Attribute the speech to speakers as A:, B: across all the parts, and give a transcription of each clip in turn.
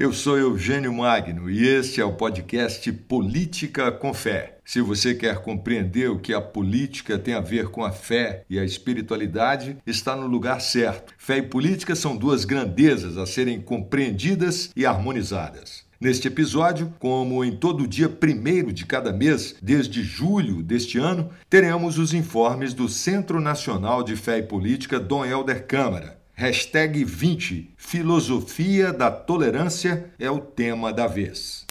A: Eu sou Eugênio Magno e este é o podcast Política com Fé. Se você quer compreender o que a política tem a ver com a fé e a espiritualidade, está no lugar certo. Fé e política são duas grandezas a serem compreendidas e harmonizadas. Neste episódio, como em todo dia primeiro de cada mês, desde julho deste ano, teremos os informes do Centro Nacional de Fé e Política Dom Helder Câmara. Hashtag 20, Filosofia da Tolerância é o tema da vez.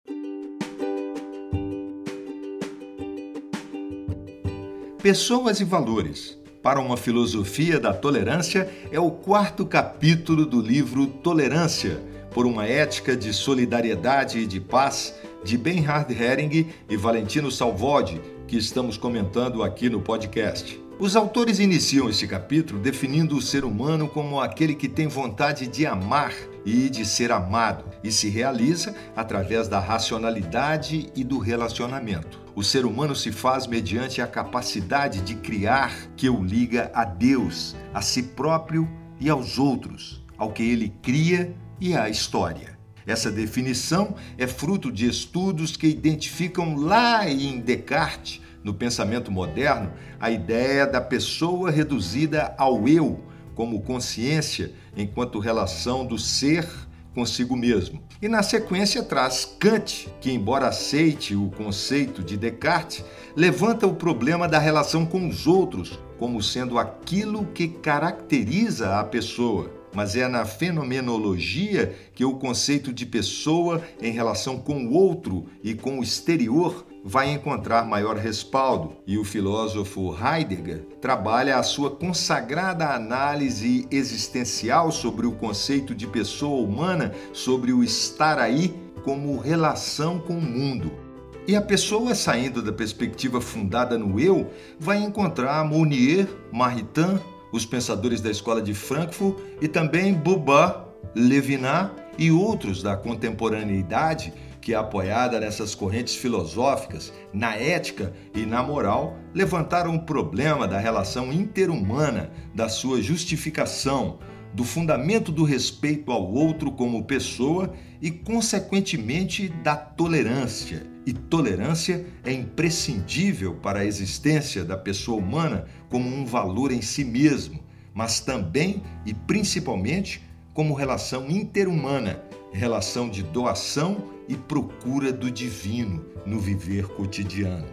A: Pessoas e valores. Para uma filosofia da tolerância é o quarto capítulo do livro Tolerância, por uma ética de solidariedade e de paz, de Bernhard Hering e Valentino Salvodi, que estamos comentando aqui no podcast. Os autores iniciam este capítulo definindo o ser humano como aquele que tem vontade de amar e de ser amado, e se realiza através da racionalidade e do relacionamento. O ser humano se faz mediante a capacidade de criar que o liga a Deus, a si próprio e aos outros, ao que ele cria e à história. Essa definição é fruto de estudos que identificam lá em Descartes no pensamento moderno a ideia da pessoa reduzida ao eu como consciência enquanto relação do ser consigo mesmo. E na sequência traz Kant, que, embora aceite o conceito de Descartes, levanta o problema da relação com os outros como sendo aquilo que caracteriza a pessoa. Mas é na fenomenologia que o conceito de pessoa em relação com o outro e com o exterior vai encontrar maior respaldo, e o filósofo Heidegger trabalha a sua consagrada análise existencial sobre o conceito de pessoa humana, sobre o estar aí como relação com o mundo. E a pessoa, saindo da perspectiva fundada no eu, vai encontrar Mounier, Maritain, os pensadores da escola de Frankfurt e também Boba, Levinas e outros da contemporaneidade que, apoiada nessas correntes filosóficas, na ética e na moral, levantaram o problema da relação interhumana, da sua justificação, do fundamento do respeito ao outro como pessoa e, consequentemente, da tolerância. E tolerância é imprescindível para a existência da pessoa humana como um valor em si mesmo, mas também e principalmente como relação interhumana, relação de doação e procura do divino no viver cotidiano.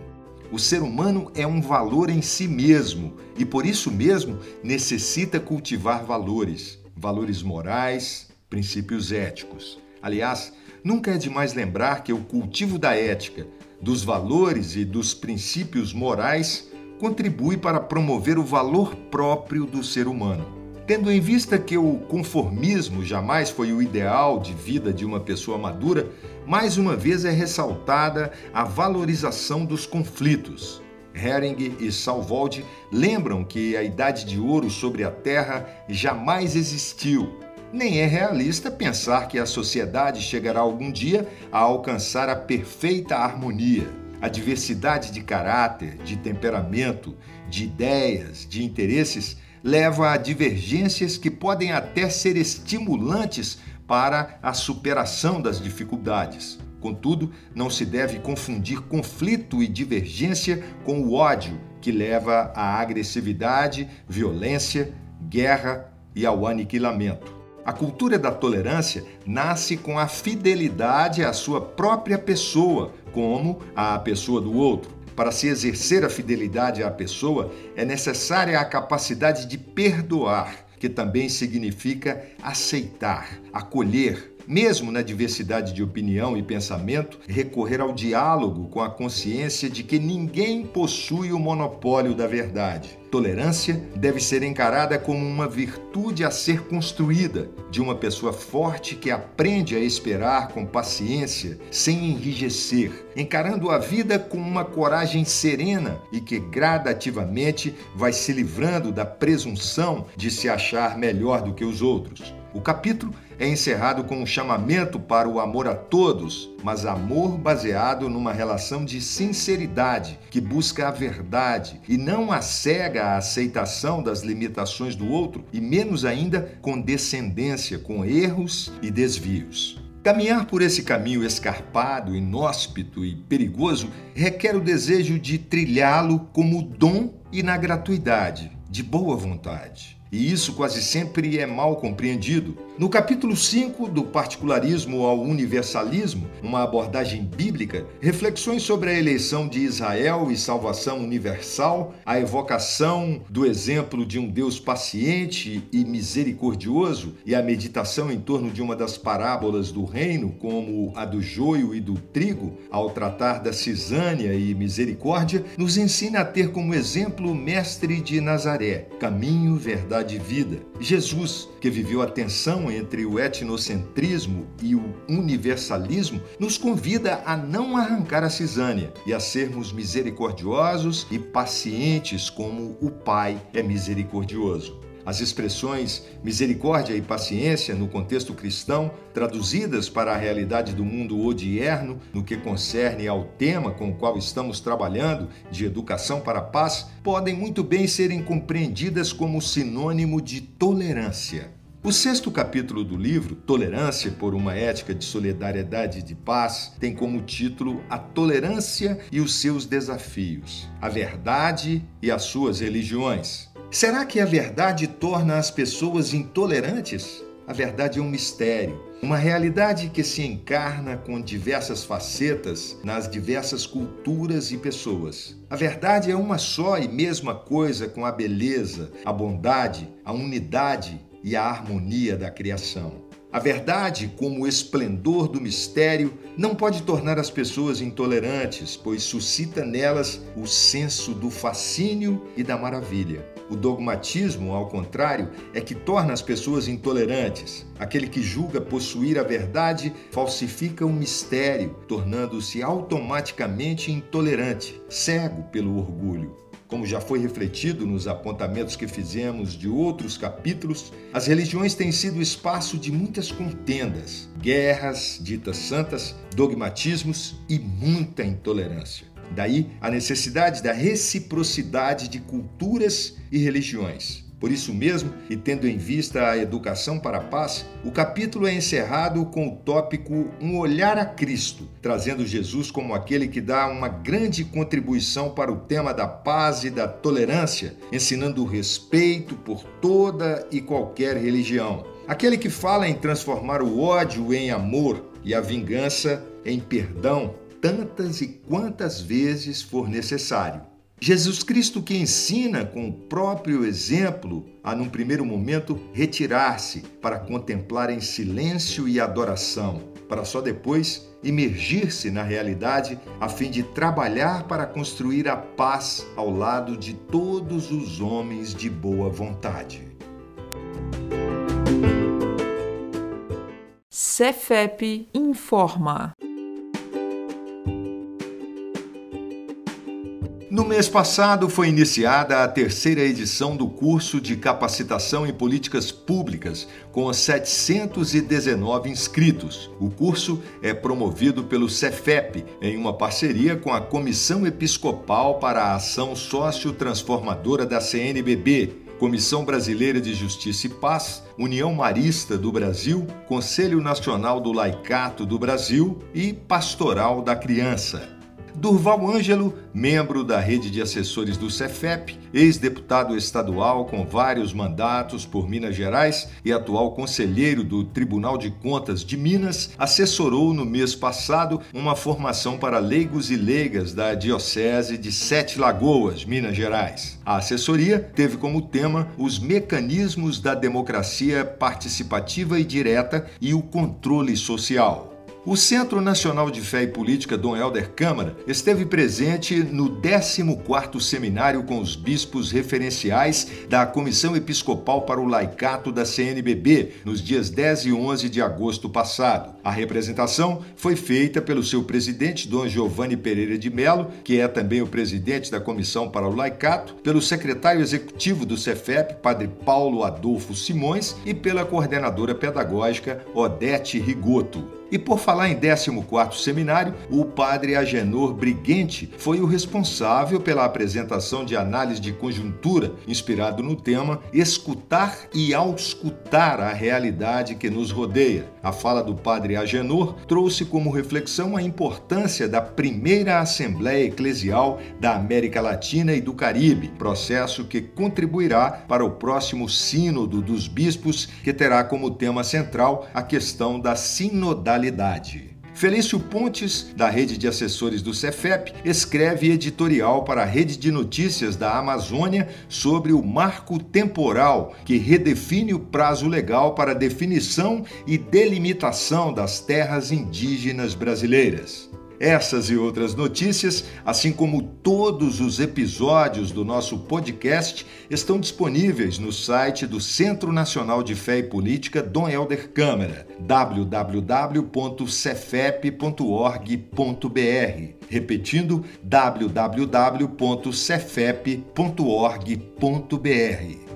A: O ser humano é um valor em si mesmo e por isso mesmo necessita cultivar valores, valores morais, princípios éticos. Aliás, nunca é demais lembrar que o cultivo da ética, dos valores e dos princípios morais contribui para promover o valor próprio do ser humano. Tendo em vista que o conformismo jamais foi o ideal de vida de uma pessoa madura, mais uma vez é ressaltada a valorização dos conflitos. Hering e Salvold lembram que a idade de ouro sobre a Terra jamais existiu. Nem é realista pensar que a sociedade chegará algum dia a alcançar a perfeita harmonia. A diversidade de caráter, de temperamento, de ideias, de interesses leva a divergências que podem até ser estimulantes para a superação das dificuldades. Contudo, não se deve confundir conflito e divergência com o ódio, que leva à agressividade, violência, guerra e ao aniquilamento. A cultura da tolerância nasce com a fidelidade à sua própria pessoa, como à pessoa do outro. Para se exercer a fidelidade à pessoa, é necessária a capacidade de perdoar, que também significa aceitar, acolher, mesmo na diversidade de opinião e pensamento, recorrer ao diálogo com a consciência de que ninguém possui o monopólio da verdade. Tolerância deve ser encarada como uma virtude a ser construída de uma pessoa forte que aprende a esperar com paciência, sem enrijecer, encarando a vida com uma coragem serena e que gradativamente vai se livrando da presunção de se achar melhor do que os outros. O capítulo é encerrado com um chamamento para o amor a todos, mas amor baseado numa relação de sinceridade que busca a verdade e não a cega a aceitação das limitações do outro e menos ainda condescendência com erros e desvios. Caminhar por esse caminho escarpado, inóspito e perigoso requer o desejo de trilhá-lo como dom e na gratuidade, de boa vontade. E isso quase sempre é mal compreendido. No capítulo 5 do Particularismo ao Universalismo, uma abordagem bíblica, reflexões sobre a eleição de Israel e salvação universal, a evocação do exemplo de um Deus paciente e misericordioso e a meditação em torno de uma das parábolas do reino, como a do joio e do trigo, ao tratar da cisânia e misericórdia, nos ensina a ter como exemplo o mestre de Nazaré, caminho, verdade de vida. Jesus, que viveu a tensão entre o etnocentrismo e o universalismo, nos convida a não arrancar a cisânia e a sermos misericordiosos e pacientes como o Pai é misericordioso. As expressões misericórdia e paciência no contexto cristão, traduzidas para a realidade do mundo odierno, no que concerne ao tema com o qual estamos trabalhando, de educação para a paz, podem muito bem serem compreendidas como sinônimo de tolerância. O sexto capítulo do livro, Tolerância por uma Ética de Solidariedade e de Paz, tem como título A Tolerância e os seus Desafios, a Verdade e as suas Religiões. Será que a verdade torna as pessoas intolerantes? A verdade é um mistério, uma realidade que se encarna com diversas facetas nas diversas culturas e pessoas. A verdade é uma só e mesma coisa com a beleza, a bondade, a unidade e a harmonia da criação. A verdade, como o esplendor do mistério, não pode tornar as pessoas intolerantes, pois suscita nelas o senso do fascínio e da maravilha. O dogmatismo, ao contrário, é que torna as pessoas intolerantes. Aquele que julga possuir a verdade falsifica o mistério, tornando-se automaticamente intolerante, cego pelo orgulho. Como já foi refletido nos apontamentos que fizemos de outros capítulos, as religiões têm sido espaço de muitas contendas, guerras ditas santas, dogmatismos e muita intolerância. Daí a necessidade da reciprocidade de culturas e religiões. Por isso mesmo, e tendo em vista a educação para a paz, o capítulo é encerrado com o tópico Um olhar a Cristo, trazendo Jesus como aquele que dá uma grande contribuição para o tema da paz e da tolerância, ensinando o respeito por toda e qualquer religião. Aquele que fala em transformar o ódio em amor e a vingança em perdão tantas e quantas vezes for necessário. Jesus Cristo que ensina com o próprio exemplo a, num primeiro momento, retirar-se para contemplar em silêncio e adoração, para só depois imergir-se na realidade a fim de trabalhar para construir a paz ao lado de todos os homens de boa vontade.
B: Cefep informa.
A: No mês passado foi iniciada a terceira edição do curso de capacitação em políticas públicas, com 719 inscritos. O curso é promovido pelo Cefep, em uma parceria com a Comissão Episcopal para a Ação Sócio-Transformadora da CNBB, Comissão Brasileira de Justiça e Paz, União Marista do Brasil, Conselho Nacional do Laicato do Brasil e Pastoral da Criança. Durval Ângelo, membro da rede de assessores do Cefep, ex-deputado estadual com vários mandatos por Minas Gerais e atual conselheiro do Tribunal de Contas de Minas, assessorou no mês passado uma formação para leigos e leigas da Diocese de Sete Lagoas, Minas Gerais. A assessoria teve como tema os mecanismos da democracia participativa e direta e o controle social. O Centro Nacional de Fé e Política Dom Helder Câmara esteve presente no 14º Seminário com os bispos referenciais da Comissão Episcopal para o Laicato da CNBB, nos dias 10 e 11 de agosto passado. A representação foi feita pelo seu presidente, Dom Giovanni Pereira de Melo, que é também o presidente da Comissão para o Laicato, pelo secretário executivo do Cefep, Padre Paulo Adolfo Simões, e pela coordenadora pedagógica Odete Rigoto. E por falar em 14º seminário, o padre Agenor Briguente foi o responsável pela apresentação de análise de conjuntura, inspirado no tema Escutar e auscultar a realidade que nos rodeia. A fala do padre Agenor trouxe como reflexão a importância da primeira Assembleia Eclesial da América Latina e do Caribe, processo que contribuirá para o próximo Sínodo dos Bispos, que terá como tema central a questão da sinodalidade Felício Pontes, da rede de assessores do Cefep, escreve editorial para a rede de notícias da Amazônia sobre o marco temporal que redefine o prazo legal para definição e delimitação das terras indígenas brasileiras. Essas e outras notícias, assim como todos os episódios do nosso podcast, estão disponíveis no site do Centro Nacional de Fé e Política Dom Helder Câmara, www.cefep.org.br. Repetindo, www.cefep.org.br.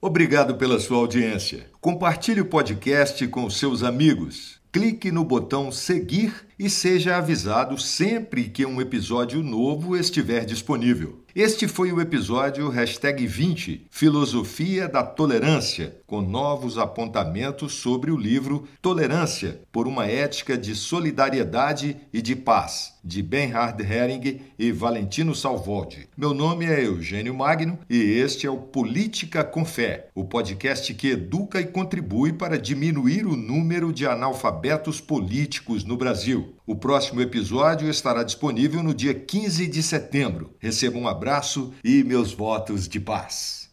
A: Obrigado pela sua audiência. Compartilhe o podcast com seus amigos clique no botão seguir e seja avisado sempre que um episódio novo estiver disponível. Este foi o episódio 20 Filosofia da Tolerância, com novos apontamentos sobre o livro Tolerância por uma Ética de Solidariedade e de Paz, de Bernhard Hering e Valentino Salvoldi. Meu nome é Eugênio Magno e este é o Política com Fé, o podcast que educa e contribui para diminuir o número de analfabetos políticos no O próximo episódio estará disponível no dia 15 de setembro. Receba um abraço e meus votos de paz.